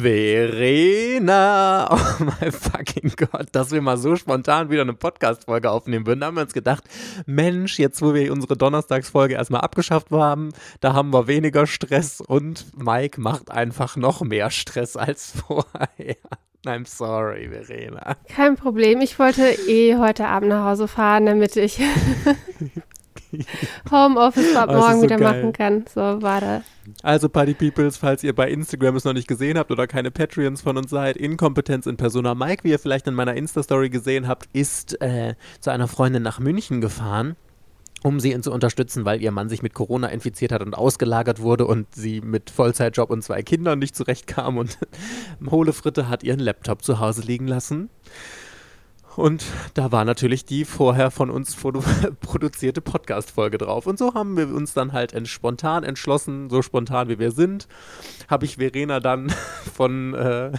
Verena, oh mein fucking Gott, dass wir mal so spontan wieder eine Podcast-Folge aufnehmen würden. Da haben wir uns gedacht, Mensch, jetzt wo wir unsere Donnerstagsfolge erstmal abgeschafft haben, da haben wir weniger Stress und Mike macht einfach noch mehr Stress als vorher. I'm sorry, Verena. Kein Problem, ich wollte eh heute Abend nach Hause fahren, damit ich Homeoffice ab morgen so wieder geil. machen kann. So war das. Also Party Peoples, falls ihr bei Instagram es noch nicht gesehen habt oder keine Patreons von uns seid, Inkompetenz in Persona Mike, wie ihr vielleicht in meiner Insta-Story gesehen habt, ist äh, zu einer Freundin nach München gefahren um sie zu unterstützen, weil ihr Mann sich mit Corona infiziert hat und ausgelagert wurde und sie mit Vollzeitjob und zwei Kindern nicht zurechtkam und Hohle Fritte hat ihren Laptop zu Hause liegen lassen. Und da war natürlich die vorher von uns produzierte Podcast-Folge drauf. Und so haben wir uns dann halt ent spontan entschlossen, so spontan wie wir sind, habe ich Verena dann von äh,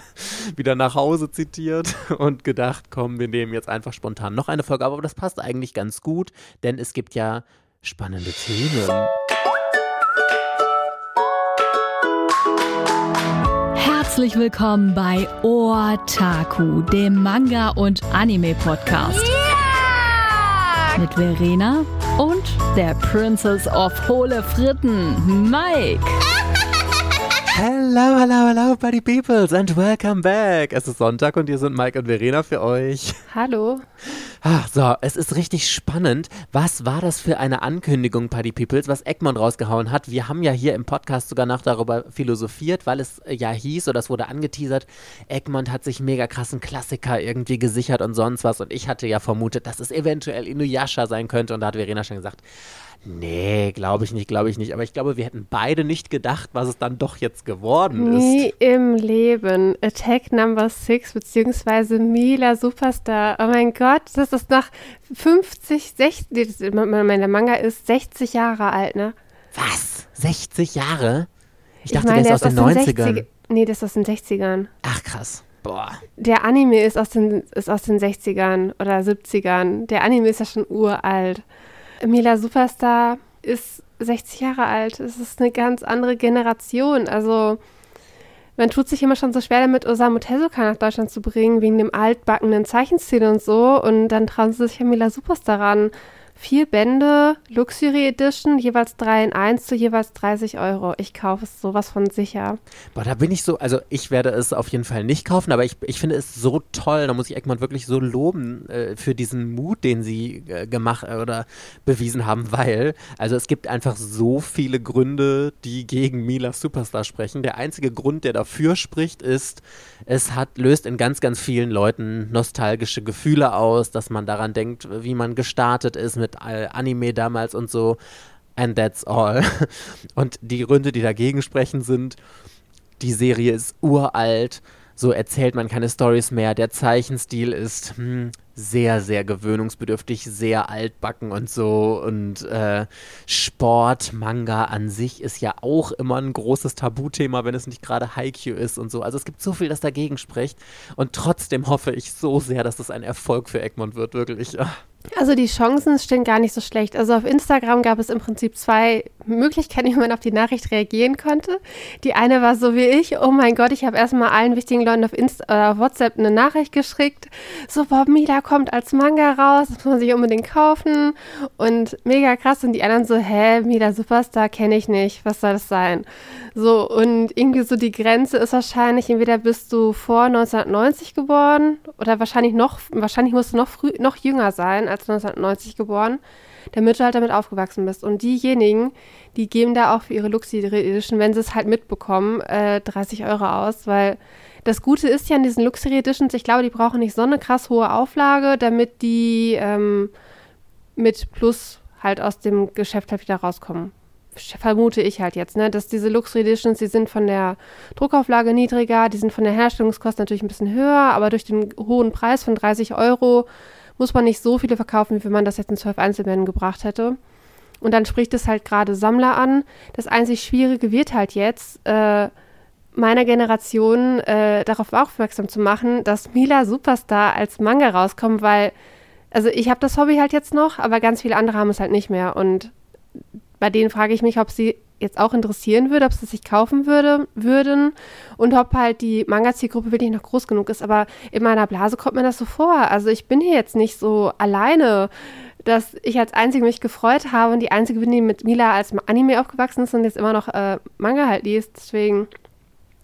wieder nach Hause zitiert und gedacht, komm, wir nehmen jetzt einfach spontan noch eine Folge. Aber das passt eigentlich ganz gut, denn es gibt ja spannende Themen. Herzlich willkommen bei Otaku, dem Manga- und Anime-Podcast. Yeah! Mit Verena und der Princess of Hohle Fritten, Mike. Hello, hello, hello, Buddy Peoples and welcome back. Es ist Sonntag und hier sind Mike und Verena für euch. Hallo. Ach, so, es ist richtig spannend. Was war das für eine Ankündigung, Party Peoples, was Egmont rausgehauen hat? Wir haben ja hier im Podcast sogar noch darüber philosophiert, weil es ja hieß oder es wurde angeteasert, Egmont hat sich mega krassen Klassiker irgendwie gesichert und sonst was. Und ich hatte ja vermutet, dass es eventuell Inuyasha sein könnte. Und da hat Verena schon gesagt, Nee, glaube ich nicht, glaube ich nicht. Aber ich glaube, wir hätten beide nicht gedacht, was es dann doch jetzt geworden ist. Nie im Leben. Attack Number 6 beziehungsweise Mila Superstar. Oh mein Gott, das ist nach 50, 60, mein Manga ist 60 Jahre alt, ne? Was? 60 Jahre? Ich dachte, ich meine, der ist aus, den, aus den 90ern. 60, nee, das ist aus den 60ern. Ach, krass. Boah. Der Anime ist aus den, ist aus den 60ern oder 70ern. Der Anime ist ja schon uralt. Mila Superstar ist 60 Jahre alt. Es ist eine ganz andere Generation. Also man tut sich immer schon so schwer damit, Osamu Tezuka nach Deutschland zu bringen, wegen dem altbackenen Zeichenstil und so. Und dann trauen sie sich ja Mila Superstar ran vier Bände, Luxury Edition, jeweils drei in eins zu jeweils 30 Euro. Ich kaufe es sowas von sicher. Boah, da bin ich so, also ich werde es auf jeden Fall nicht kaufen, aber ich, ich finde es so toll, da muss ich Egmont wirklich so loben äh, für diesen Mut, den sie äh, gemacht äh, oder bewiesen haben, weil, also es gibt einfach so viele Gründe, die gegen Mila Superstar sprechen. Der einzige Grund, der dafür spricht, ist, es hat, löst in ganz, ganz vielen Leuten nostalgische Gefühle aus, dass man daran denkt, wie man gestartet ist mit mit Anime damals und so. And that's all. Und die Gründe, die dagegen sprechen, sind, die Serie ist uralt, so erzählt man keine Stories mehr, der Zeichenstil ist hm, sehr, sehr gewöhnungsbedürftig, sehr altbacken und so. Und äh, Sport, Manga an sich ist ja auch immer ein großes Tabuthema, wenn es nicht gerade Haikyuu ist und so. Also es gibt so viel, das dagegen spricht. Und trotzdem hoffe ich so sehr, dass das ein Erfolg für Egmont wird, wirklich. Ach. Also die Chancen stehen gar nicht so schlecht. Also auf Instagram gab es im Prinzip zwei Möglichkeiten, wie man auf die Nachricht reagieren konnte. Die eine war so wie ich, oh mein Gott, ich habe erstmal allen wichtigen Leuten auf, Insta äh, auf WhatsApp eine Nachricht geschickt. So, Bob Mila kommt als Manga raus, das muss man sich unbedingt kaufen. Und mega krass. Und die anderen so, hä, Mila Superstar kenne ich nicht, was soll das sein? So, und irgendwie so die Grenze ist wahrscheinlich, entweder bist du vor 1990 geboren oder wahrscheinlich noch, wahrscheinlich musst du noch früh, noch jünger sein als 1990 geboren, damit du halt damit aufgewachsen bist. Und diejenigen, die geben da auch für ihre Luxury Edition, wenn sie es halt mitbekommen, äh, 30 Euro aus, weil das Gute ist ja an diesen Luxury Editions, ich glaube, die brauchen nicht so eine krass hohe Auflage, damit die ähm, mit Plus halt aus dem Geschäft halt wieder rauskommen vermute ich halt jetzt, ne, dass diese Luxury Editions, die sind von der Druckauflage niedriger, die sind von der Herstellungskosten natürlich ein bisschen höher, aber durch den hohen Preis von 30 Euro muss man nicht so viele verkaufen, wie wenn man das jetzt in zwölf Einzelbänden gebracht hätte. Und dann spricht es halt gerade Sammler an. Das einzig Schwierige wird halt jetzt, äh, meiner Generation äh, darauf aufmerksam zu machen, dass Mila Superstar als Manga rauskommt, weil, also ich habe das Hobby halt jetzt noch, aber ganz viele andere haben es halt nicht mehr. Und bei denen frage ich mich, ob sie jetzt auch interessieren würde, ob sie sich kaufen würde, würden und ob halt die Manga-Zielgruppe wirklich noch groß genug ist. Aber in meiner Blase kommt mir das so vor. Also ich bin hier jetzt nicht so alleine, dass ich als Einzige mich gefreut habe und die Einzige bin, die mit Mila als Anime aufgewachsen ist und jetzt immer noch äh, Manga halt liest. Deswegen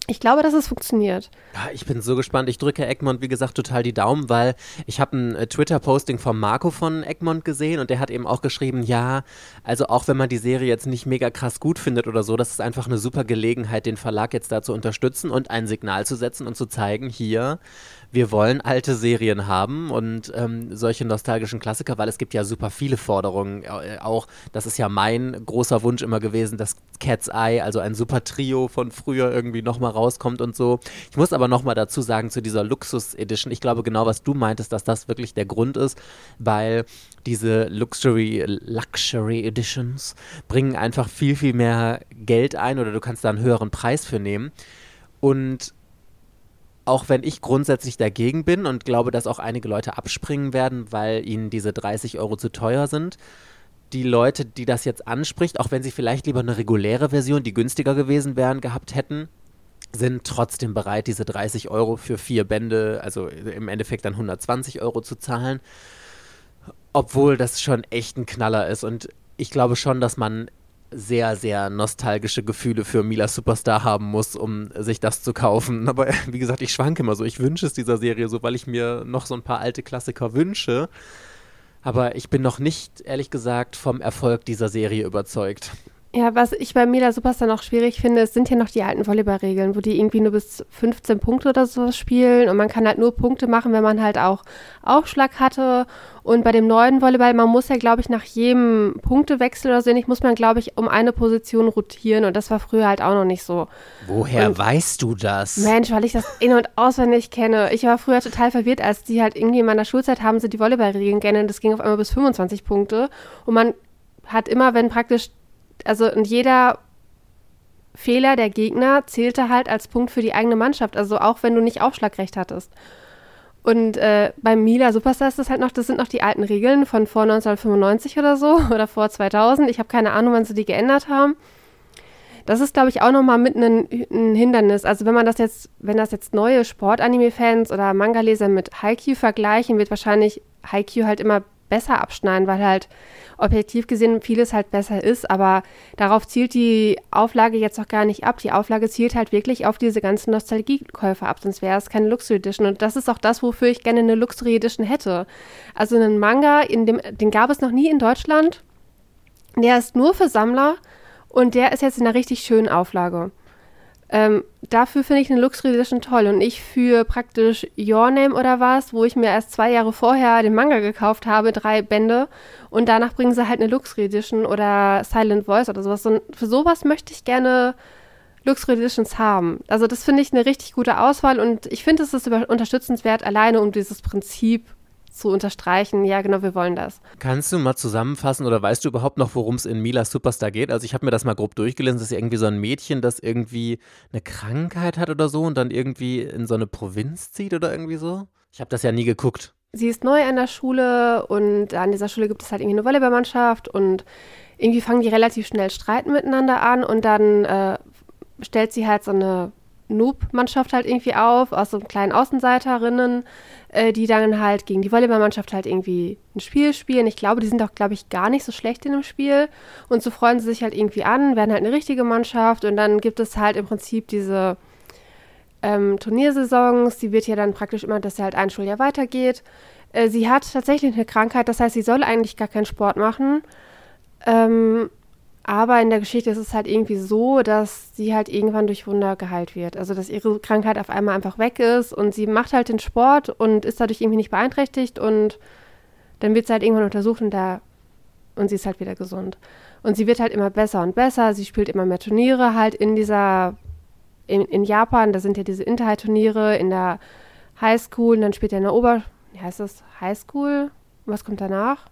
ich glaube, dass es funktioniert. Ja, ich bin so gespannt. Ich drücke Egmont, wie gesagt, total die Daumen, weil ich habe ein äh, Twitter-Posting von Marco von Egmont gesehen und der hat eben auch geschrieben, ja, also auch wenn man die Serie jetzt nicht mega krass gut findet oder so, das ist einfach eine super Gelegenheit, den Verlag jetzt da zu unterstützen und ein Signal zu setzen und zu zeigen, hier, wir wollen alte Serien haben und ähm, solche nostalgischen Klassiker, weil es gibt ja super viele Forderungen. Äh, auch, das ist ja mein großer Wunsch immer gewesen, dass Cat's Eye, also ein super Trio von früher irgendwie nochmal rauskommt und so. Ich muss aber nochmal dazu sagen, zu dieser Luxus Edition, ich glaube genau, was du meintest, dass das wirklich der Grund ist, weil diese Luxury, Luxury Editions bringen einfach viel, viel mehr Geld ein oder du kannst da einen höheren Preis für nehmen. Und auch wenn ich grundsätzlich dagegen bin und glaube, dass auch einige Leute abspringen werden, weil ihnen diese 30 Euro zu teuer sind, die Leute, die das jetzt anspricht, auch wenn sie vielleicht lieber eine reguläre Version, die günstiger gewesen wären, gehabt hätten, sind trotzdem bereit, diese 30 Euro für vier Bände, also im Endeffekt dann 120 Euro zu zahlen. Obwohl das schon echt ein Knaller ist. Und ich glaube schon, dass man sehr, sehr nostalgische Gefühle für Mila Superstar haben muss, um sich das zu kaufen. Aber wie gesagt, ich schwanke immer so. Ich wünsche es dieser Serie so, weil ich mir noch so ein paar alte Klassiker wünsche. Aber ich bin noch nicht, ehrlich gesagt, vom Erfolg dieser Serie überzeugt. Ja, was ich bei Mila Superstar noch schwierig finde, es sind ja noch die alten Volleyballregeln, wo die irgendwie nur bis 15 Punkte oder sowas spielen und man kann halt nur Punkte machen, wenn man halt auch Aufschlag hatte. Und bei dem neuen Volleyball, man muss ja, glaube ich, nach jedem Punktewechsel oder so ähnlich, muss man, glaube ich, um eine Position rotieren und das war früher halt auch noch nicht so. Woher und, weißt du das? Mensch, weil ich das in- und auswendig kenne. Ich war früher total verwirrt, als die halt irgendwie in meiner Schulzeit haben sie die Volleyballregeln kennen das ging auf einmal bis 25 Punkte und man hat immer, wenn praktisch also und jeder Fehler der Gegner zählte halt als Punkt für die eigene Mannschaft, also auch wenn du nicht Aufschlagrecht hattest. Und äh, beim Mila Superstar ist das halt noch, das sind noch die alten Regeln von vor 1995 oder so oder vor 2000. Ich habe keine Ahnung, wann sie die geändert haben. Das ist, glaube ich, auch nochmal mit ein, ein Hindernis. Also wenn man das jetzt, wenn das jetzt neue Sportanime-Fans oder Manga-Leser mit Haikyuu vergleichen, wird wahrscheinlich Haikyuu halt immer besser abschneiden, weil halt objektiv gesehen vieles halt besser ist, aber darauf zielt die Auflage jetzt auch gar nicht ab. Die Auflage zielt halt wirklich auf diese ganzen Nostalgiekäufer ab, sonst wäre es keine Luxury Edition. Und das ist auch das, wofür ich gerne eine Luxury Edition hätte. Also einen Manga, in dem, den gab es noch nie in Deutschland. Der ist nur für Sammler und der ist jetzt in einer richtig schönen Auflage. Ähm, dafür finde ich eine Luxury Edition toll. Und ich für praktisch Your Name oder was, wo ich mir erst zwei Jahre vorher den Manga gekauft habe, drei Bände. Und danach bringen sie halt eine Luxury Edition oder Silent Voice oder sowas. Und für sowas möchte ich gerne Luxury Editions haben. Also das finde ich eine richtig gute Auswahl und ich finde, es ist unterstützenswert, alleine um dieses Prinzip zu unterstreichen, ja genau, wir wollen das. Kannst du mal zusammenfassen oder weißt du überhaupt noch, worum es in Mila Superstar geht? Also ich habe mir das mal grob durchgelesen, das ist irgendwie so ein Mädchen, das irgendwie eine Krankheit hat oder so und dann irgendwie in so eine Provinz zieht oder irgendwie so. Ich habe das ja nie geguckt. Sie ist neu an der Schule und an dieser Schule gibt es halt irgendwie eine Volleyballmannschaft und irgendwie fangen die relativ schnell streiten miteinander an und dann äh, stellt sie halt so eine Noob-Mannschaft halt irgendwie auf, aus so kleinen Außenseiterinnen, äh, die dann halt gegen die Volleyballmannschaft halt irgendwie ein Spiel spielen. Ich glaube, die sind auch, glaube ich, gar nicht so schlecht in dem Spiel. Und so freuen sie sich halt irgendwie an, werden halt eine richtige Mannschaft und dann gibt es halt im Prinzip diese ähm, Turniersaisons. Die wird ja dann praktisch immer, dass sie halt ein Schuljahr weitergeht. Äh, sie hat tatsächlich eine Krankheit, das heißt, sie soll eigentlich gar keinen Sport machen. Ähm, aber in der Geschichte ist es halt irgendwie so, dass sie halt irgendwann durch Wunder geheilt wird. Also, dass ihre Krankheit auf einmal einfach weg ist und sie macht halt den Sport und ist dadurch irgendwie nicht beeinträchtigt und dann wird sie halt irgendwann untersucht und da und sie ist halt wieder gesund. Und sie wird halt immer besser und besser. Sie spielt immer mehr Turniere halt in dieser, in, in Japan, da sind ja diese Interhigh-Turniere in der Highschool und dann spielt er in der Ober, wie heißt das, Highschool? Was kommt danach?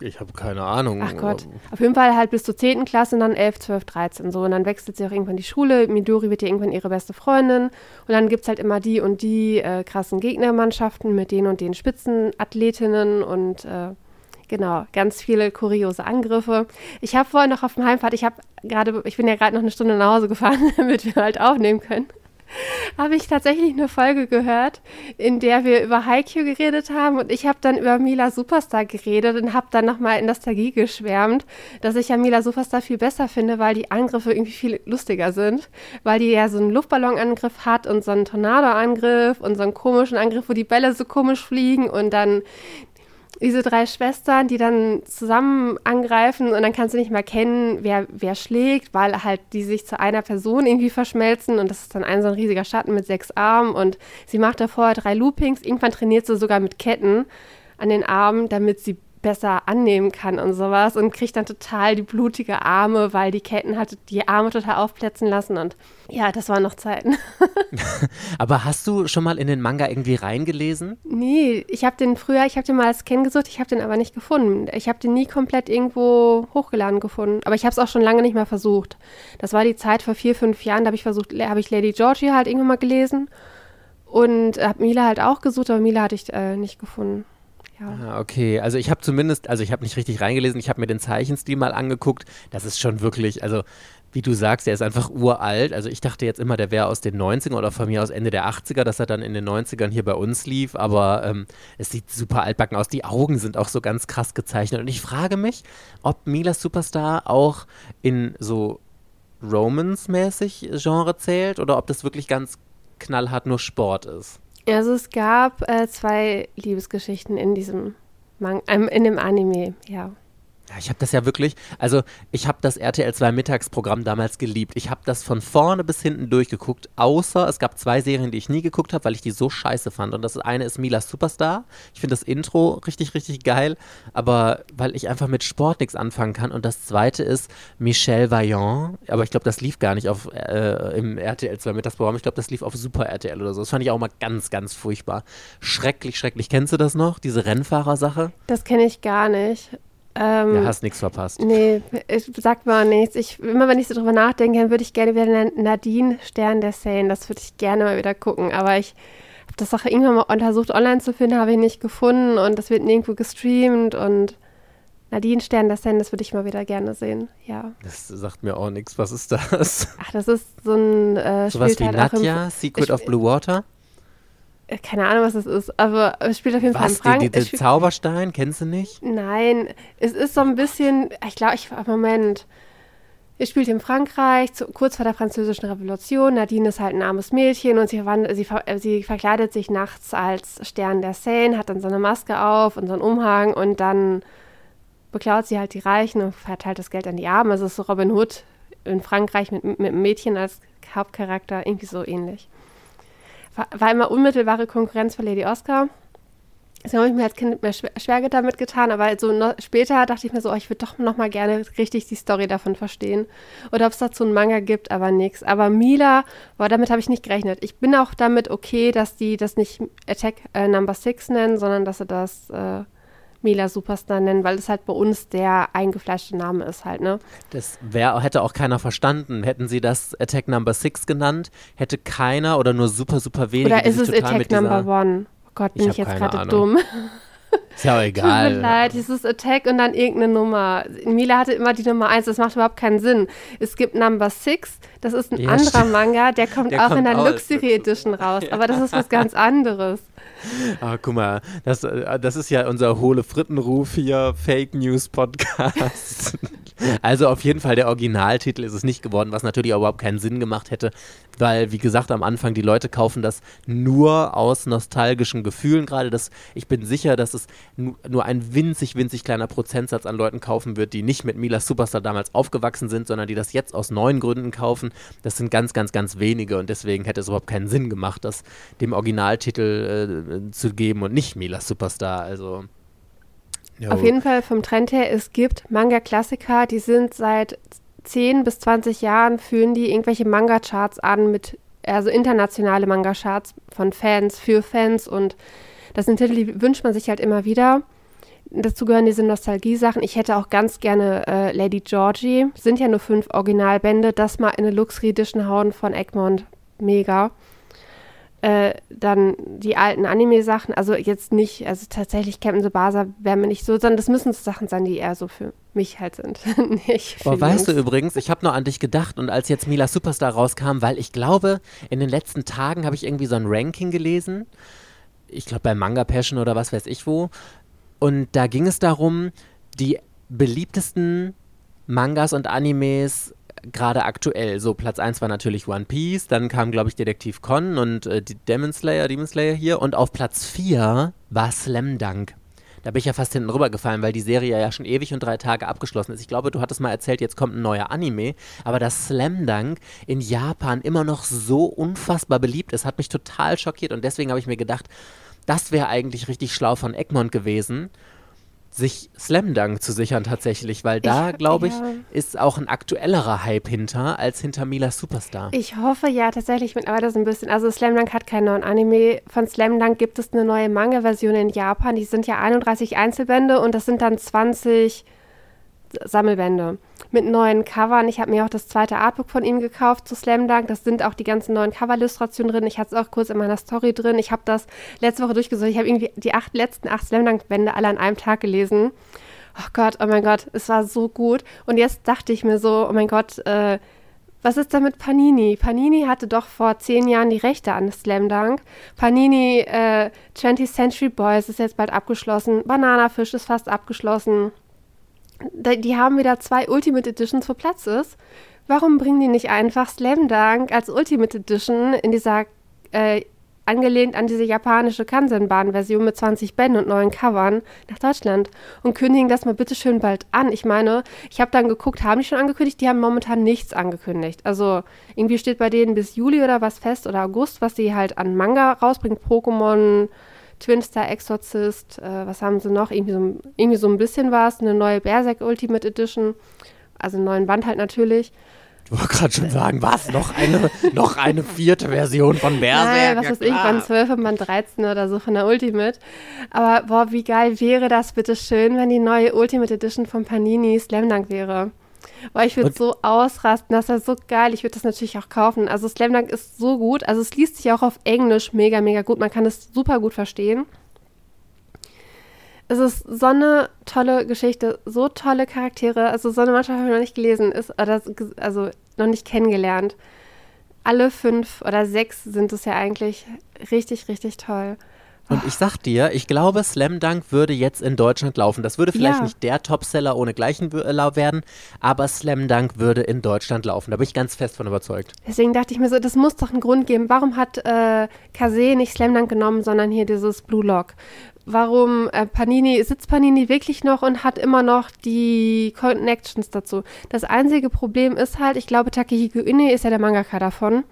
Ich habe keine Ahnung. Ach Gott. Auf jeden Fall halt bis zur 10. Klasse und dann 11, 12, 13 so. Und dann wechselt sie auch irgendwann die Schule. Midori wird ja irgendwann ihre beste Freundin. Und dann gibt es halt immer die und die äh, krassen Gegnermannschaften mit den und den Spitzenathletinnen. Und äh, Genau, ganz viele kuriose Angriffe. Ich habe vorhin noch auf dem Heimfahrt, ich habe gerade, ich bin ja gerade noch eine Stunde nach Hause gefahren, damit wir halt aufnehmen können habe ich tatsächlich eine Folge gehört, in der wir über Haikyuu geredet haben und ich habe dann über Mila Superstar geredet und habe dann nochmal in Nostalgie geschwärmt, dass ich ja Mila Superstar viel besser finde, weil die Angriffe irgendwie viel lustiger sind, weil die ja so einen Luftballonangriff hat und so einen Tornadoangriff und so einen komischen Angriff, wo die Bälle so komisch fliegen und dann diese drei Schwestern, die dann zusammen angreifen und dann kannst du nicht mal kennen, wer, wer schlägt, weil halt die sich zu einer Person irgendwie verschmelzen und das ist dann ein so ein riesiger Schatten mit sechs Armen und sie macht davor drei Loopings. Irgendwann trainiert sie sogar mit Ketten an den Armen, damit sie besser annehmen kann und sowas und kriegt dann total die blutige Arme, weil die Ketten hat die Arme total aufplätzen lassen und ja, das waren noch Zeiten. Aber hast du schon mal in den Manga irgendwie reingelesen? Nee, ich habe den früher, ich habe den mal als Ken gesucht, ich habe den aber nicht gefunden. Ich habe den nie komplett irgendwo hochgeladen gefunden, aber ich habe es auch schon lange nicht mehr versucht. Das war die Zeit vor vier, fünf Jahren, da habe ich versucht, habe ich Lady Georgie halt irgendwann mal gelesen und habe Mila halt auch gesucht, aber Mila hatte ich äh, nicht gefunden. Ja. Ah, okay, also ich habe zumindest, also ich habe nicht richtig reingelesen, ich habe mir den Zeichenstil mal angeguckt. Das ist schon wirklich, also wie du sagst, der ist einfach uralt. Also ich dachte jetzt immer, der wäre aus den 90ern oder von mir aus Ende der 80er, dass er dann in den 90ern hier bei uns lief. Aber ähm, es sieht super altbacken aus. Die Augen sind auch so ganz krass gezeichnet. Und ich frage mich, ob Milas Superstar auch in so Romance-mäßig Genre zählt oder ob das wirklich ganz knallhart nur Sport ist. Also es gab äh, zwei Liebesgeschichten in diesem Man ähm, in dem Anime, ja. Ja, ich habe das ja wirklich, also ich habe das RTL 2 Mittagsprogramm damals geliebt. Ich habe das von vorne bis hinten durchgeguckt, außer es gab zwei Serien, die ich nie geguckt habe, weil ich die so scheiße fand. Und das eine ist Mila Superstar. Ich finde das Intro richtig, richtig geil, aber weil ich einfach mit Sport nichts anfangen kann. Und das zweite ist Michel Vaillant, aber ich glaube, das lief gar nicht auf, äh, im RTL 2 Mittagsprogramm. Ich glaube, das lief auf Super RTL oder so. Das fand ich auch mal ganz, ganz furchtbar. Schrecklich, schrecklich. Kennst du das noch, diese Rennfahrersache? Das kenne ich gar nicht. Ähm, ja, hast nichts verpasst. Nee, ich, sagt mal nichts. Ich, immer wenn ich so drüber nachdenke, dann würde ich gerne wieder Nadine Stern der Seine, das würde ich gerne mal wieder gucken. Aber ich habe das auch irgendwann mal untersucht, online zu finden, habe ich nicht gefunden und das wird nirgendwo gestreamt und Nadine Stern der Seine, das würde ich mal wieder gerne sehen, ja. Das sagt mir auch nichts. Was ist das? Ach, das ist so ein äh, Sowas wie halt Nadja, Secret of Blue Water? Keine Ahnung, was das ist, aber es spielt auf jeden was, Fall in Frankreich. Die, die Zauberstein, kennst du nicht? Nein, es ist so ein bisschen, ich glaube, ich, Moment. Es spielt in Frankreich, zu, kurz vor der französischen Revolution. Nadine ist halt ein armes Mädchen und sie, sie, sie, verkleidet sich nachts als Stern der Seine, hat dann so eine Maske auf und so einen Umhang und dann beklaut sie halt die Reichen und verteilt das Geld an die Armen. Also es ist so Robin Hood in Frankreich mit, mit einem Mädchen als Hauptcharakter, irgendwie so ähnlich war immer unmittelbare Konkurrenz für Lady Oscar. Deswegen habe ich mir als Kind mehr schwer, schwer damit getan, aber so noch, später dachte ich mir so, oh, ich würde doch noch mal gerne richtig die Story davon verstehen. Oder ob es dazu einen Manga gibt, aber nichts. Aber Mila, boah, damit habe ich nicht gerechnet. Ich bin auch damit okay, dass die das nicht Attack äh, Number 6 nennen, sondern dass sie das äh, Mila Superstar nennen, weil es halt bei uns der eingefleischte Name ist halt, ne? Das wär, hätte auch keiner verstanden. Hätten sie das Attack Number 6 genannt, hätte keiner oder nur super, super wenige. Oder ist es Attack Number 1? Oh Gott, bin ich, ich jetzt gerade dumm. Ist ja auch egal. Tut mir leid, es ist Attack und dann irgendeine Nummer. Mila hatte immer die Nummer 1, das macht überhaupt keinen Sinn. Es gibt Number 6, das ist ein ja, anderer Manga, der kommt der auch kommt in der Luxury Edition raus, ja. aber das ist was ganz anderes. Ah, guck mal, das, äh, das ist ja unser hohle Frittenruf hier, Fake News Podcast. also auf jeden Fall der Originaltitel ist es nicht geworden, was natürlich auch überhaupt keinen Sinn gemacht hätte, weil, wie gesagt, am Anfang die Leute kaufen das nur aus nostalgischen Gefühlen gerade. Ich bin sicher, dass es nur ein winzig, winzig kleiner Prozentsatz an Leuten kaufen wird, die nicht mit Mila Superstar damals aufgewachsen sind, sondern die das jetzt aus neuen Gründen kaufen. Das sind ganz, ganz, ganz wenige und deswegen hätte es überhaupt keinen Sinn gemacht, das dem Originaltitel äh, zu geben und nicht Mila Superstar. Also. Jo. Auf jeden Fall vom Trend her, es gibt Manga-Klassiker, die sind seit 10 bis 20 Jahren, führen die irgendwelche Manga-Charts an mit, also internationale Manga-Charts von Fans, für Fans und das sind Titel, die wünscht man sich halt immer wieder. Dazu gehören diese Nostalgie-Sachen. Ich hätte auch ganz gerne äh, Lady Georgie. Sind ja nur fünf Originalbände. Das mal in eine Luxury Edition hauen von Egmont. Mega. Äh, dann die alten Anime-Sachen, also jetzt nicht, also tatsächlich Captain Tsubasa wäre mir nicht so, sondern das müssen so Sachen sein, die eher so für mich halt sind. nicht Boah, weißt du übrigens, ich habe nur an dich gedacht und als jetzt Mila Superstar rauskam, weil ich glaube, in den letzten Tagen habe ich irgendwie so ein Ranking gelesen, ich glaube bei Manga Passion oder was weiß ich wo, und da ging es darum, die beliebtesten Mangas und Animes gerade aktuell. So, Platz 1 war natürlich One Piece, dann kam, glaube ich, Detektiv Con und äh, Demon Slayer, Demon Slayer hier. Und auf Platz 4 war Slam Dunk. Da bin ich ja fast hinten rübergefallen, weil die Serie ja schon ewig und drei Tage abgeschlossen ist. Ich glaube, du hattest mal erzählt, jetzt kommt ein neuer Anime. Aber dass Slam Dunk in Japan immer noch so unfassbar beliebt ist, hat mich total schockiert. Und deswegen habe ich mir gedacht, das wäre eigentlich richtig schlau von Egmont gewesen sich Slam Dunk zu sichern tatsächlich, weil da, glaube ich, ja. ist auch ein aktuellerer Hype hinter als hinter Mila Superstar. Ich hoffe ja tatsächlich aber das ein bisschen. Also Slam Dunk hat keinen neuen Anime. Von Slam Dunk gibt es eine neue Manga-Version in Japan. Die sind ja 31 Einzelbände und das sind dann 20 Sammelbände mit neuen Covern. Ich habe mir auch das zweite Artbook von ihm gekauft zu Slam Dunk. Das sind auch die ganzen neuen Cover-Illustrationen drin. Ich hatte es auch kurz in meiner Story drin. Ich habe das letzte Woche durchgesucht. Ich habe irgendwie die acht, letzten acht Slam Dunk-Bände alle an einem Tag gelesen. Oh Gott, oh mein Gott, es war so gut. Und jetzt dachte ich mir so, oh mein Gott, äh, was ist da mit Panini? Panini hatte doch vor zehn Jahren die Rechte an Slam Dunk. Panini äh, 20th Century Boys ist jetzt bald abgeschlossen. Bananafisch ist fast abgeschlossen die haben wieder zwei Ultimate Editions, wo Platz ist. Warum bringen die nicht einfach Slam Dunk als Ultimate Edition in dieser, äh, angelehnt an diese japanische Kansenbahn-Version mit 20 Bänden und neuen Covern nach Deutschland und kündigen das mal bitte schön bald an. Ich meine, ich habe dann geguckt, haben die schon angekündigt? Die haben momentan nichts angekündigt. Also irgendwie steht bei denen bis Juli oder was fest oder August, was sie halt an Manga rausbringen. Pokémon, Twinstar Exorcist, äh, was haben sie noch? Irgendwie so, irgendwie so ein bisschen was, eine neue Berserk Ultimate Edition, also einen neuen Band halt natürlich. Ich wollte gerade schon sagen, was? Noch eine, noch eine vierte Version von Berserk? Nein, was ja, weiß ich, Band 12 und Band 13 oder so von der Ultimate. Aber boah, wie geil wäre das bitte schön, wenn die neue Ultimate Edition von Panini Slam Dunk wäre. Weil ich würde so ausrasten, das ist so geil. Ich würde das natürlich auch kaufen. Also Slam Dunk ist so gut. Also es liest sich auch auf Englisch mega, mega gut. Man kann es super gut verstehen. Es ist so eine tolle Geschichte, so tolle Charaktere. Also so eine Mannschaft habe ich noch nicht gelesen, ist, oder, also noch nicht kennengelernt. Alle fünf oder sechs sind es ja eigentlich richtig, richtig toll. Und ich sag dir, ich glaube, Slam Dunk würde jetzt in Deutschland laufen. Das würde vielleicht ja. nicht der Topseller ohne Gleichen äh, werden, aber Slam Dunk würde in Deutschland laufen. Da bin ich ganz fest von überzeugt. Deswegen dachte ich mir so, das muss doch einen Grund geben. Warum hat äh, Kase nicht Slam Dunk genommen, sondern hier dieses Blue Lock? Warum äh, Panini, sitzt Panini wirklich noch und hat immer noch die Connections dazu? Das einzige Problem ist halt, ich glaube, Takehiko Ine ist ja der Mangaka davon.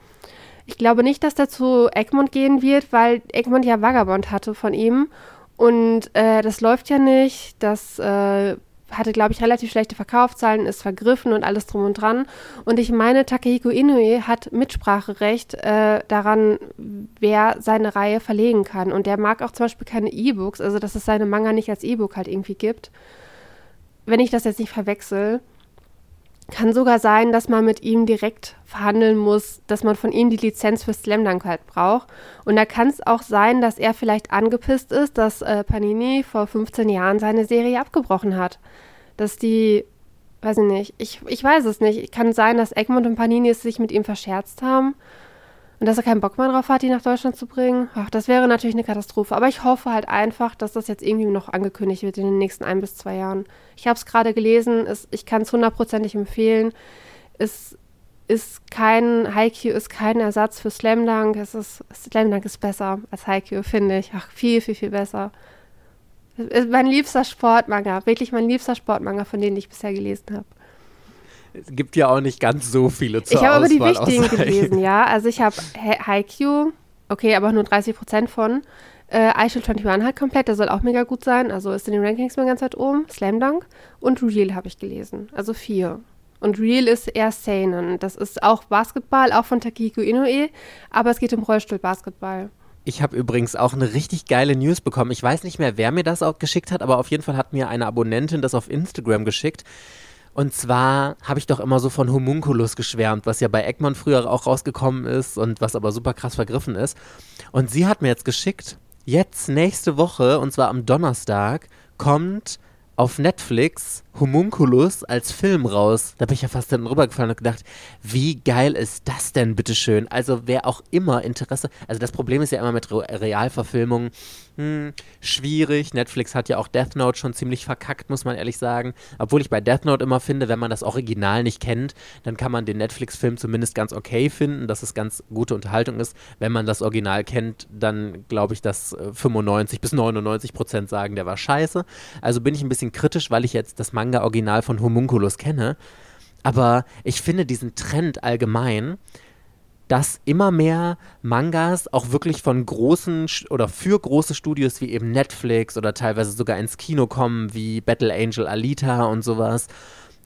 Ich glaube nicht, dass der zu Egmont gehen wird, weil Egmont ja Vagabond hatte von ihm. Und äh, das läuft ja nicht. Das äh, hatte, glaube ich, relativ schlechte Verkaufszahlen, ist vergriffen und alles drum und dran. Und ich meine, Takehiko Inoue hat Mitspracherecht äh, daran, wer seine Reihe verlegen kann. Und der mag auch zum Beispiel keine E-Books, also dass es seine Manga nicht als E-Book halt irgendwie gibt. Wenn ich das jetzt nicht verwechsel. Kann sogar sein, dass man mit ihm direkt verhandeln muss, dass man von ihm die Lizenz für Slam Dunk halt braucht. Und da kann es auch sein, dass er vielleicht angepisst ist, dass äh, Panini vor 15 Jahren seine Serie abgebrochen hat. Dass die, weiß ich nicht, ich, ich weiß es nicht. Kann sein, dass Egmont und Panini es sich mit ihm verscherzt haben und dass er keinen Bock mehr drauf hat, die nach Deutschland zu bringen, ach, das wäre natürlich eine Katastrophe. Aber ich hoffe halt einfach, dass das jetzt irgendwie noch angekündigt wird in den nächsten ein bis zwei Jahren. Ich habe es gerade gelesen, es, ich kann es hundertprozentig empfehlen. Es ist kein, Haikyuu ist kein Ersatz für Slam Dunk. Es ist, Slam Dunk ist besser als Haikyuu, finde ich. Ach, viel, viel, viel besser. Mein liebster Sportmanga, wirklich mein liebster Sportmanga, von denen ich bisher gelesen habe. Es gibt ja auch nicht ganz so viele zur Ich habe aber die wichtigen gelesen, ja. Also ich habe Haikyuu, okay, aber nur 30 Prozent von. Äh, Eichel 21 halt komplett, der soll auch mega gut sein. Also ist in den Rankings mal ganz weit oben. Slam Dunk. Und Real habe ich gelesen. Also vier. Und Real ist eher Seinen. Das ist auch Basketball, auch von Takiko Inoue. Aber es geht um Rollstuhl-Basketball. Ich habe übrigens auch eine richtig geile News bekommen. Ich weiß nicht mehr, wer mir das auch geschickt hat, aber auf jeden Fall hat mir eine Abonnentin das auf Instagram geschickt. Und zwar habe ich doch immer so von Homunculus geschwärmt, was ja bei Egmont früher auch rausgekommen ist und was aber super krass vergriffen ist. Und sie hat mir jetzt geschickt, jetzt nächste Woche, und zwar am Donnerstag, kommt auf Netflix Homunculus als Film raus. Da bin ich ja fast dann rübergefallen und gedacht, wie geil ist das denn, bitteschön? Also wer auch immer Interesse, also das Problem ist ja immer mit Re Realverfilmungen, hm, schwierig. Netflix hat ja auch Death Note schon ziemlich verkackt, muss man ehrlich sagen. Obwohl ich bei Death Note immer finde, wenn man das Original nicht kennt, dann kann man den Netflix-Film zumindest ganz okay finden, dass es ganz gute Unterhaltung ist. Wenn man das Original kennt, dann glaube ich, dass 95 äh, bis 99 Prozent sagen, der war scheiße. Also bin ich ein bisschen kritisch, weil ich jetzt das Manga Manga-Original von Homunculus kenne. Aber ich finde diesen Trend allgemein, dass immer mehr Mangas auch wirklich von großen oder für große Studios wie eben Netflix oder teilweise sogar ins Kino kommen, wie Battle Angel Alita und sowas.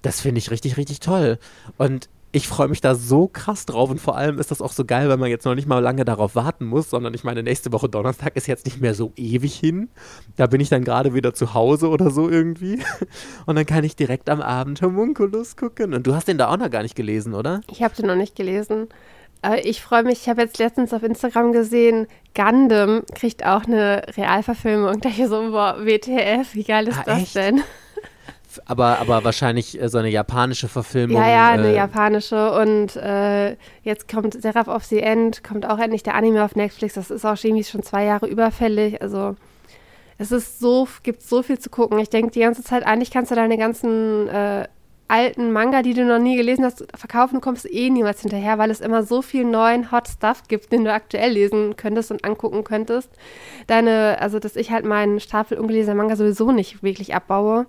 Das finde ich richtig, richtig toll. Und ich freue mich da so krass drauf und vor allem ist das auch so geil, weil man jetzt noch nicht mal lange darauf warten muss, sondern ich meine, nächste Woche Donnerstag ist jetzt nicht mehr so ewig hin. Da bin ich dann gerade wieder zu Hause oder so irgendwie. Und dann kann ich direkt am Abend Homunculus gucken. Und du hast den da auch noch gar nicht gelesen, oder? Ich habe den noch nicht gelesen. Aber ich freue mich, ich habe jetzt letztens auf Instagram gesehen, Gundam kriegt auch eine Realverfilmung. Da ich so, boah, WTF, wie geil ist ah, das echt? denn? Aber, aber wahrscheinlich äh, so eine japanische Verfilmung. Ja, ja, eine äh, japanische. Und äh, jetzt kommt Seraph of the End, kommt auch endlich der Anime auf Netflix. Das ist auch irgendwie schon zwei Jahre überfällig. Also es ist so, gibt so viel zu gucken. Ich denke die ganze Zeit, eigentlich kannst du deine ganzen äh, alten Manga, die du noch nie gelesen hast, verkaufen, du kommst eh niemals hinterher, weil es immer so viel neuen Hot Stuff gibt, den du aktuell lesen könntest und angucken könntest. Deine, also dass ich halt meinen Stapel ungelesener Manga sowieso nicht wirklich abbaue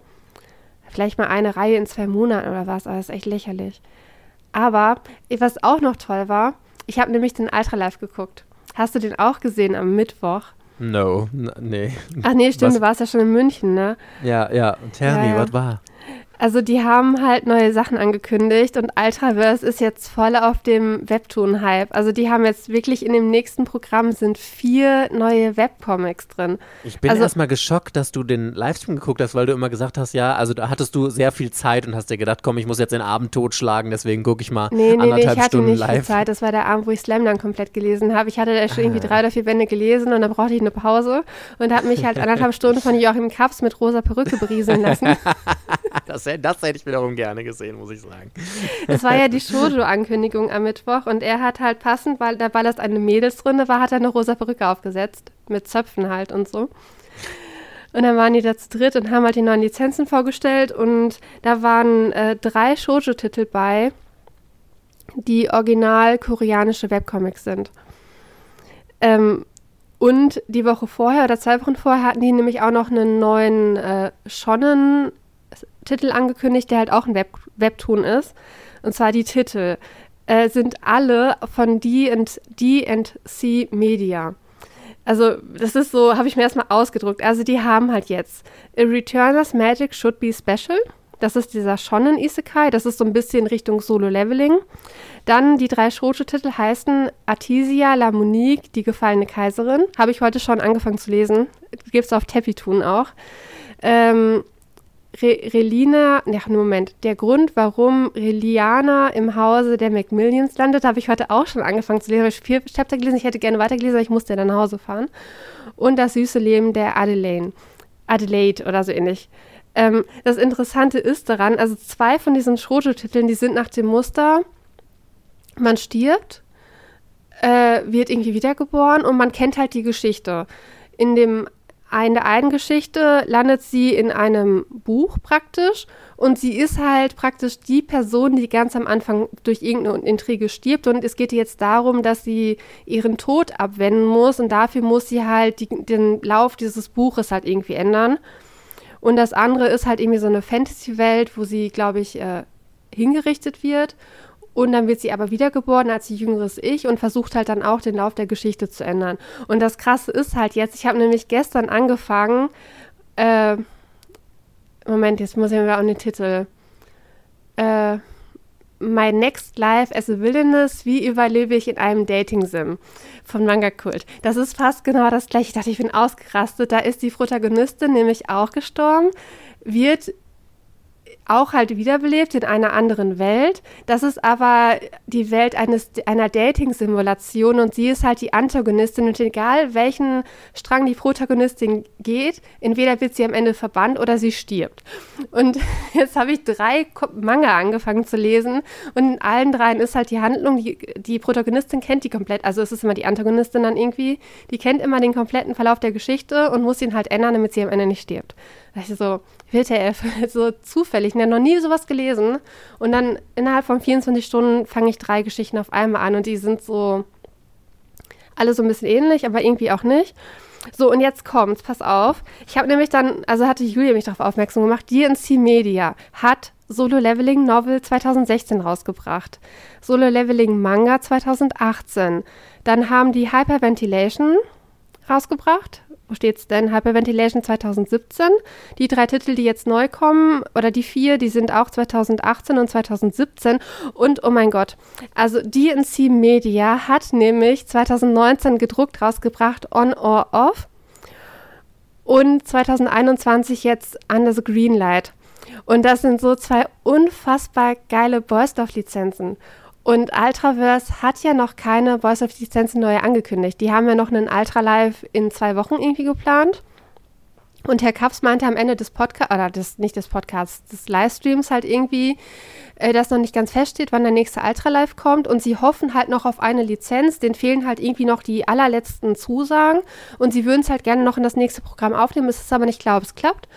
vielleicht mal eine Reihe in zwei Monaten oder was, aber das ist echt lächerlich. Aber was auch noch toll war, ich habe nämlich den Ultra Live geguckt. Hast du den auch gesehen am Mittwoch? No, nee. Ach nee, stimmt, was? du warst ja schon in München, ne? Ja, ja. Tell ja, me, was war? Also die haben halt neue Sachen angekündigt und Ultraverse ist jetzt voll auf dem Webtoon-Hype. Also die haben jetzt wirklich in dem nächsten Programm sind vier neue Webcomics drin. Ich bin also, erstmal geschockt, dass du den Livestream geguckt hast, weil du immer gesagt hast, ja, also da hattest du sehr viel Zeit und hast dir gedacht, komm, ich muss jetzt den Abend totschlagen, deswegen gucke ich mal nee, nee, anderthalb nee, ich hatte Stunden nicht live. Viel Zeit. Das war der Abend, wo ich Slam dann komplett gelesen habe. Ich hatte da schon irgendwie ah. drei oder vier Bände gelesen und dann brauchte ich eine Pause und habe mich halt anderthalb Stunden von Joachim Kaps mit rosa Perücke berieseln lassen. das, das hätte ich wiederum gerne gesehen, muss ich sagen. Es war ja die Shoujo-Ankündigung am Mittwoch und er hat halt passend, weil da weil das eine Mädelsrunde war, hat er eine rosa Perücke aufgesetzt. Mit Zöpfen halt und so. Und dann waren die da zu dritt und haben halt die neuen Lizenzen vorgestellt und da waren äh, drei Shoujo-Titel bei, die original koreanische Webcomics sind. Ähm, und die Woche vorher oder zwei Wochen vorher hatten die nämlich auch noch einen neuen äh, Shonen Titel angekündigt, der halt auch ein Web Webtoon ist. Und zwar die Titel äh, sind alle von D&C Media. Also, das ist so, habe ich mir erstmal ausgedruckt. Also, die haben halt jetzt A Returner's Magic Should Be Special. Das ist dieser Shonen Isekai. Das ist so ein bisschen Richtung Solo-Leveling. Dann die drei Shoujo-Titel heißen Artesia, La Monique, die gefallene Kaiserin. Habe ich heute schon angefangen zu lesen. Gibt es auf Tepitun auch. Ähm, Re Relina, ja, Moment, der Grund, warum Reliana im Hause der Macmillions landet, habe ich heute auch schon angefangen zu lesen. Ich habe vier Chapter gelesen, ich hätte gerne weitergelesen, aber ich musste dann nach Hause fahren. Und das süße Leben der Adelaide. Adelaide oder so ähnlich. Ähm, das Interessante ist daran, also zwei von diesen Shoujo-Titeln, die sind nach dem Muster, man stirbt, äh, wird irgendwie wiedergeboren und man kennt halt die Geschichte. In dem in der einen Geschichte landet sie in einem Buch praktisch und sie ist halt praktisch die Person, die ganz am Anfang durch irgendeine Intrige stirbt und es geht jetzt darum, dass sie ihren Tod abwenden muss und dafür muss sie halt die, den Lauf dieses Buches halt irgendwie ändern. Und das andere ist halt irgendwie so eine Fantasy-Welt, wo sie, glaube ich, äh, hingerichtet wird und dann wird sie aber wiedergeboren als ihr jüngeres Ich und versucht halt dann auch den Lauf der Geschichte zu ändern. Und das Krasse ist halt jetzt, ich habe nämlich gestern angefangen, äh, Moment, jetzt muss ich mir auch den Titel. Äh, My Next Life as a Villainess, wie überlebe ich in einem Dating-Sim von Manga Kult. Das ist fast genau das gleiche. Ich dachte, ich bin ausgerastet. Da ist die Protagonistin nämlich auch gestorben, wird auch halt wiederbelebt in einer anderen Welt. Das ist aber die Welt eines, einer Dating-Simulation und sie ist halt die Antagonistin und egal welchen Strang die Protagonistin geht, entweder wird sie am Ende verbannt oder sie stirbt. Und jetzt habe ich drei Manga angefangen zu lesen und in allen dreien ist halt die Handlung, die, die Protagonistin kennt die komplett, also es ist immer die Antagonistin dann irgendwie, die kennt immer den kompletten Verlauf der Geschichte und muss ihn halt ändern, damit sie am Ende nicht stirbt. Da ich so, WTF, so zufällig, ich habe noch nie sowas gelesen. Und dann innerhalb von 24 Stunden fange ich drei Geschichten auf einmal an und die sind so alle so ein bisschen ähnlich, aber irgendwie auch nicht. So, und jetzt kommt's, pass auf. Ich habe nämlich dann, also hatte Julia mich darauf aufmerksam gemacht, DNC Media hat Solo Leveling Novel 2016 rausgebracht. Solo Leveling Manga 2018. Dann haben die Hyperventilation rausgebracht wo steht's denn? Hyperventilation 2017. Die drei Titel, die jetzt neu kommen, oder die vier, die sind auch 2018 und 2017. Und oh mein Gott, also DNC Media hat nämlich 2019 gedruckt rausgebracht On or Off und 2021 jetzt Under the Green Light. Und das sind so zwei unfassbar geile Boysdorf-Lizenzen. Und Ultraverse hat ja noch keine Voice of Lizenzen neue angekündigt. Die haben ja noch einen Ultra Live in zwei Wochen irgendwie geplant. Und Herr Kaps meinte am Ende des Podcasts, oder des, nicht des Podcasts, des Livestreams halt irgendwie, äh, dass noch nicht ganz feststeht, wann der nächste Ultra Live kommt. Und sie hoffen halt noch auf eine Lizenz. Den fehlen halt irgendwie noch die allerletzten Zusagen. Und sie würden es halt gerne noch in das nächste Programm aufnehmen. Es ist aber nicht klar, ob es klappt.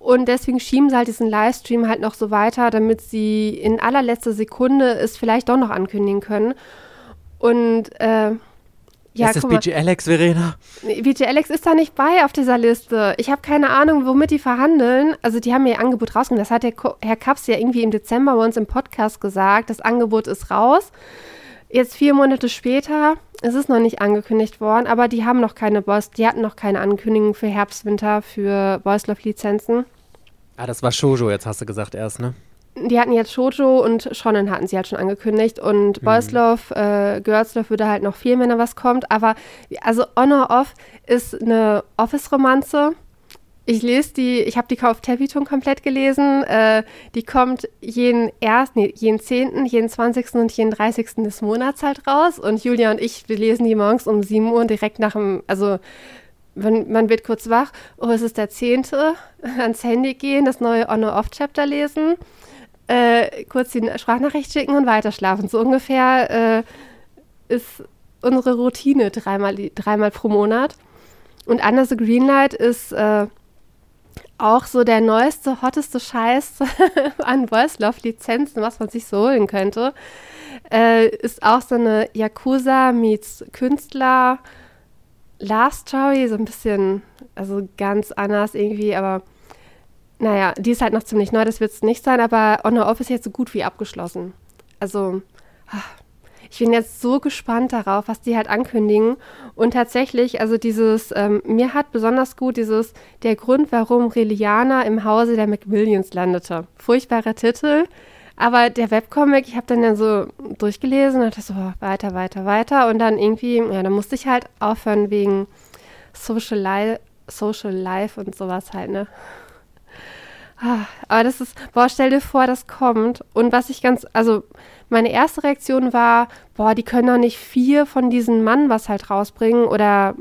Und deswegen schieben sie halt diesen Livestream halt noch so weiter, damit sie in allerletzter Sekunde es vielleicht doch noch ankündigen können. Und äh, ja, ist das BG Alex, Verena? BG Alex ist da nicht bei auf dieser Liste. Ich habe keine Ahnung, womit die verhandeln. Also die haben mir ihr Angebot rausgegeben. Das hat der Herr Kaps ja irgendwie im Dezember bei uns im Podcast gesagt. Das Angebot ist raus. Jetzt vier Monate später ist es noch nicht angekündigt worden, aber die haben noch keine Boss, die hatten noch keine Ankündigung für Herbst, Winter für Boys Love Lizenzen. Ah, das war Shoujo, jetzt hast du gesagt erst, ne? Die hatten jetzt Shoujo und Shonen hatten sie halt schon angekündigt und mhm. Boys Love, äh, Girls Love würde halt noch viel, wenn da was kommt, aber also Honor Off ist eine Office-Romanze ich lese die, ich habe die auf Teviton komplett gelesen. Äh, die kommt jeden ersten, nee, jeden 10., jeden 20. und jeden 30. des Monats halt raus. Und Julia und ich, wir lesen die morgens um 7 Uhr direkt nach dem, also man, man wird kurz wach, oh, es ist der 10., ans Handy gehen, das neue On-Off-Chapter lesen, äh, kurz die Sprachnachricht schicken und weiterschlafen. So ungefähr äh, ist unsere Routine dreimal, dreimal pro Monat. Und Under the Greenlight ist äh, auch so der neueste, hotteste Scheiß an Voice Love Lizenzen, was man sich so holen könnte, äh, ist auch so eine Yakuza meets Künstler Last Story, so ein bisschen, also ganz anders irgendwie, aber naja, die ist halt noch ziemlich neu, das wird es nicht sein, aber Honor Off ist jetzt so gut wie abgeschlossen. Also, ach, ich bin jetzt so gespannt darauf, was die halt ankündigen. Und tatsächlich, also dieses, ähm, mir hat besonders gut dieses, der Grund, warum Reliana im Hause der McWilliams landete. Furchtbarer Titel. Aber der Webcomic, ich habe dann ja so durchgelesen und dachte so, weiter, weiter, weiter. Und dann irgendwie, ja, da musste ich halt aufhören wegen Social, Li Social Life und sowas halt, ne? Ah, aber das ist, boah, stell dir vor, das kommt. Und was ich ganz, also meine erste Reaktion war, boah, die können doch nicht vier von diesen Mann was halt rausbringen oder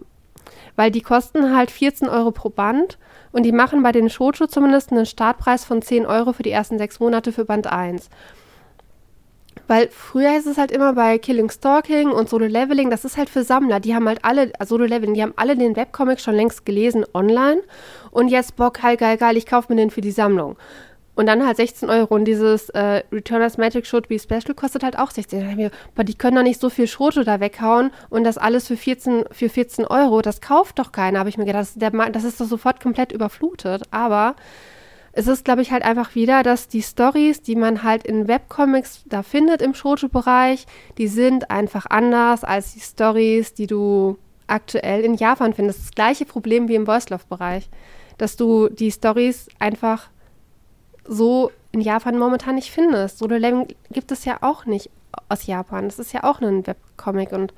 weil die kosten halt 14 Euro pro Band und die machen bei den Shoujo zumindest einen Startpreis von 10 Euro für die ersten sechs Monate für Band 1. Weil früher ist es halt immer bei Killing Stalking und Solo Leveling, das ist halt für Sammler. Die haben halt alle, also Solo Leveling, die haben alle den Webcomic schon längst gelesen online und jetzt Bock, geil, geil, geil, ich kaufe mir den für die Sammlung. Und dann halt 16 Euro. Und dieses äh, Returners Magic Should Be Special kostet halt auch 16 Euro. Aber die können doch nicht so viel Schrote da weghauen und das alles für 14, für 14 Euro. Das kauft doch keiner, habe ich mir gedacht. Das, der, das ist doch sofort komplett überflutet. Aber es ist, glaube ich, halt einfach wieder, dass die Stories, die man halt in Webcomics da findet im Shoujo-Bereich, die sind einfach anders als die Stories, die du aktuell in Japan findest. Das gleiche Problem wie im Voice Love-Bereich. Dass du die Stories einfach so in Japan momentan nicht findest. Solo Leveling gibt es ja auch nicht aus Japan. Das ist ja auch ein Webcomic und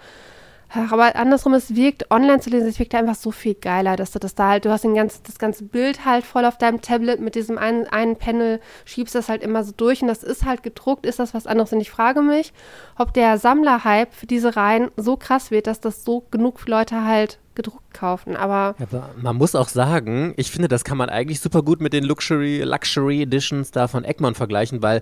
Ach, aber andersrum, es wirkt online zu lesen, es wirkt einfach so viel geiler, dass du das da halt, du hast den ganz, das ganze Bild halt voll auf deinem Tablet mit diesem einen, einen Panel, schiebst das halt immer so durch und das ist halt gedruckt, ist das was anderes? Und ich frage mich, ob der Sammlerhype für diese Reihen so krass wird, dass das so genug Leute halt gedruckt kaufen. Aber, aber man muss auch sagen, ich finde, das kann man eigentlich super gut mit den Luxury, Luxury Editions da von Egmont vergleichen, weil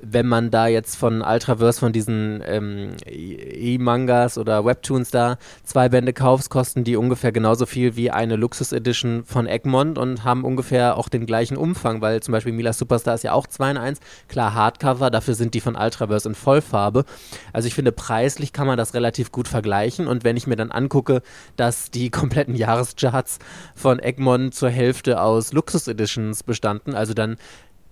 wenn man da jetzt von Ultraverse, von diesen ähm, E-Mangas oder Webtoons da zwei Bände kaufst, kosten die ungefähr genauso viel wie eine Luxus-Edition von Egmont und haben ungefähr auch den gleichen Umfang, weil zum Beispiel Mila Superstar ist ja auch 2 in 1, klar Hardcover, dafür sind die von Ultraverse in Vollfarbe. Also ich finde, preislich kann man das relativ gut vergleichen und wenn ich mir dann angucke, dass die kompletten Jahrescharts von Egmont zur Hälfte aus Luxus-Editions bestanden, also dann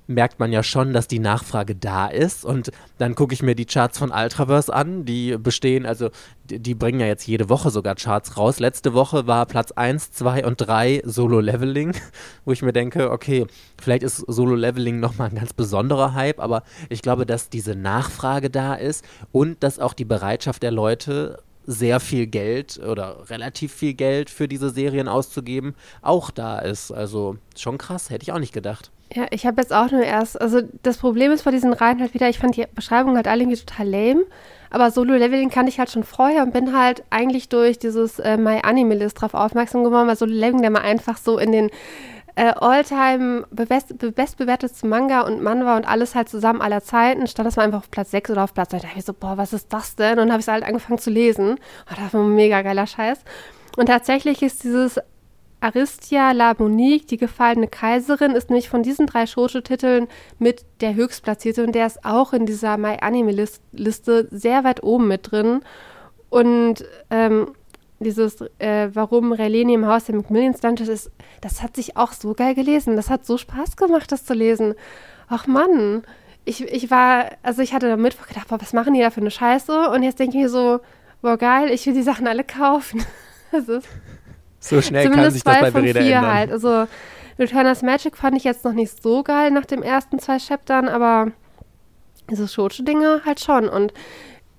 merkt man ja schon, dass die Nachfrage da ist. Und dann gucke ich mir die Charts von Ultraverse an. Die bestehen, also die, die, bringen ja jetzt jede Woche sogar Charts raus. Letzte Woche war Platz 1, 2 und 3 Solo Leveling, wo ich mir denke, okay, vielleicht ist Solo Leveling nochmal ein ganz besonderer Hype, aber ich glaube, dass diese Nachfrage da ist und dass auch die Bereitschaft der Leute sehr viel Geld oder relativ viel Geld für diese Serien auszugeben, auch da ist. Also schon krass, hätte ich auch nicht gedacht. Ja, ich habe jetzt auch nur erst, also das Problem ist bei diesen Reihen halt wieder, ich fand die Beschreibung halt alle irgendwie total lame, aber Solo-Leveling kannte ich halt schon vorher und bin halt eigentlich durch dieses äh, My Anime List drauf aufmerksam geworden, weil Solo-Leveling der mal einfach so in den äh, All-Time best, bestbewertetsten Manga und Manwa und alles halt zusammen aller Zeiten, stand das mal einfach auf Platz 6 oder auf Platz 9. Da dachte ich so, boah, was ist das denn? Und habe ich es halt angefangen zu lesen. Oh, das war ein mega geiler Scheiß. Und tatsächlich ist dieses Aristia La Monique, die gefallene Kaiserin, ist nämlich von diesen drei Shoujo-Titeln mit der höchstplatzierte und der ist auch in dieser My Anime-Liste sehr weit oben mit drin. Und ähm, dieses, äh, warum Releni im Haus der Macmillans Dungeons ist, das hat sich auch so geil gelesen. Das hat so Spaß gemacht, das zu lesen. Ach Mann, ich, ich war, also ich hatte da Mittwoch gedacht, boah, was machen die da für eine Scheiße? Und jetzt denke ich mir so, boah, geil, ich will die Sachen alle kaufen. das ist so schnell kann sich das bei Verena ändern. Halt. Also Returners Magic fand ich jetzt noch nicht so geil nach den ersten zwei Chaptern, aber diese Shoujo-Dinge halt schon. Und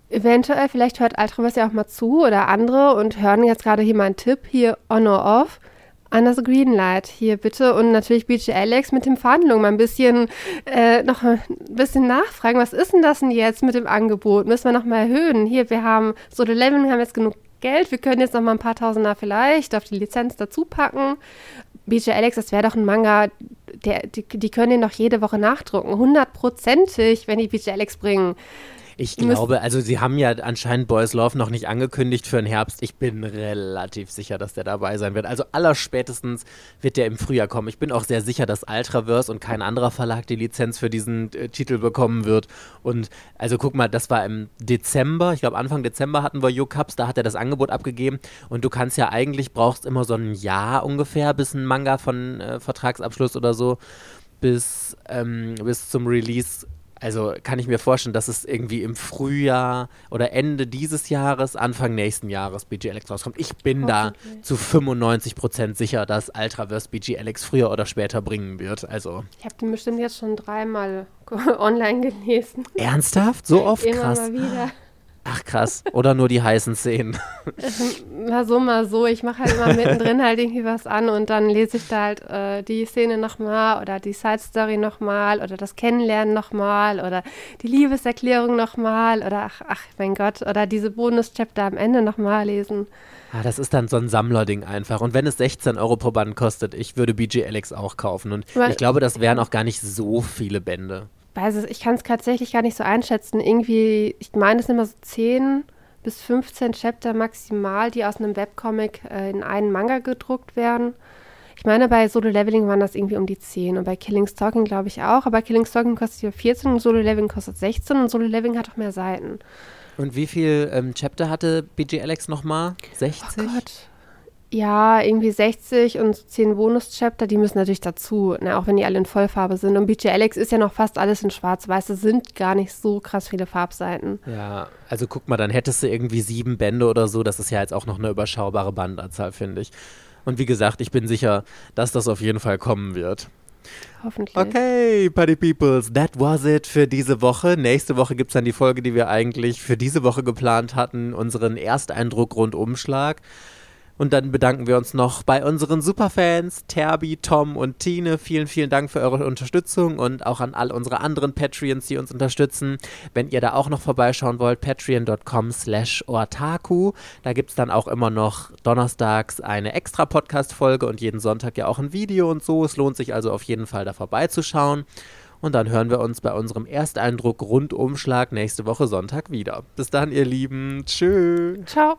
eventuell, vielleicht hört Ultraverse ja auch mal zu oder andere und hören jetzt gerade hier mal einen Tipp, hier on or off. Under the Greenlight, hier bitte. Und natürlich BG Alex mit den Verhandlungen mal ein bisschen, äh, noch ein bisschen nachfragen. Was ist denn das denn jetzt mit dem Angebot? Müssen wir noch mal erhöhen? Hier, wir haben so the Level, haben jetzt genug Geld. Wir können jetzt noch mal ein paar Tausender vielleicht auf die Lizenz dazu packen. BJ Alex, das wäre doch ein Manga, der, die, die können den doch jede Woche nachdrucken. Hundertprozentig, wenn die BJ Alex bringen. Ich glaube, also sie haben ja anscheinend Boys Love noch nicht angekündigt für den Herbst. Ich bin relativ sicher, dass der dabei sein wird. Also allerspätestens wird der im Frühjahr kommen. Ich bin auch sehr sicher, dass Ultraverse und kein anderer Verlag die Lizenz für diesen äh, Titel bekommen wird. Und also guck mal, das war im Dezember, ich glaube Anfang Dezember hatten wir Yo-Cups, da hat er das Angebot abgegeben. Und du kannst ja eigentlich, brauchst immer so ein Jahr ungefähr, bis ein Manga von äh, Vertragsabschluss oder so bis, ähm, bis zum Release also kann ich mir vorstellen, dass es irgendwie im Frühjahr oder Ende dieses Jahres, Anfang nächsten Jahres BG Alex rauskommt. Ich bin oh, da okay. zu 95% sicher, dass Ultraverse BG Alex früher oder später bringen wird. Also ich habe den bestimmt jetzt schon dreimal online gelesen. Ernsthaft? So oft? Immer Krass. Mal wieder. Ach krass. Oder nur die heißen Szenen. mal so, mal so. Ich mache halt immer mittendrin halt irgendwie was an und dann lese ich da halt äh, die Szene nochmal oder die Side Story nochmal oder das Kennenlernen nochmal oder die Liebeserklärung nochmal oder ach, ach mein Gott, oder diese Bonus-Chapter am Ende nochmal lesen. Ah, das ist dann so ein Sammlerding einfach. Und wenn es 16 Euro pro Band kostet, ich würde BG Alex auch kaufen. Und Weil, ich glaube, das wären auch gar nicht so viele Bände weiß es, ich kann es tatsächlich gar nicht so einschätzen. Irgendwie, ich meine, es sind immer so 10 bis 15 Chapter maximal, die aus einem Webcomic äh, in einen Manga gedruckt werden. Ich meine, bei Solo Leveling waren das irgendwie um die 10 und bei Killing Stalking glaube ich auch, aber Killing Stalking kostet ja 14 und Solo Leveling kostet 16 und Solo Leveling hat auch mehr Seiten. Und wie viel ähm, Chapter hatte BG Alex nochmal? 60? Oh Gott, ja, irgendwie 60 und 10 Bonus-Chapter, die müssen natürlich dazu, ne, auch wenn die alle in Vollfarbe sind. Und BJ Alex ist ja noch fast alles in schwarz-weiß. Es sind gar nicht so krass viele Farbseiten. Ja, also guck mal, dann hättest du irgendwie sieben Bände oder so. Das ist ja jetzt auch noch eine überschaubare Bandanzahl, finde ich. Und wie gesagt, ich bin sicher, dass das auf jeden Fall kommen wird. Hoffentlich. Okay, Party Peoples, that was it für diese Woche. Nächste Woche gibt es dann die Folge, die wir eigentlich für diese Woche geplant hatten, unseren Ersteindruck-Rundumschlag. Und dann bedanken wir uns noch bei unseren Superfans, Terbi, Tom und Tine. Vielen, vielen Dank für eure Unterstützung und auch an all unsere anderen Patreons, die uns unterstützen. Wenn ihr da auch noch vorbeischauen wollt, patreon.com slash ortaku. Da gibt es dann auch immer noch donnerstags eine extra Podcast-Folge und jeden Sonntag ja auch ein Video und so. Es lohnt sich also auf jeden Fall da vorbeizuschauen. Und dann hören wir uns bei unserem Ersteindruck Rundumschlag nächste Woche Sonntag wieder. Bis dann, ihr Lieben. Tschö. Ciao.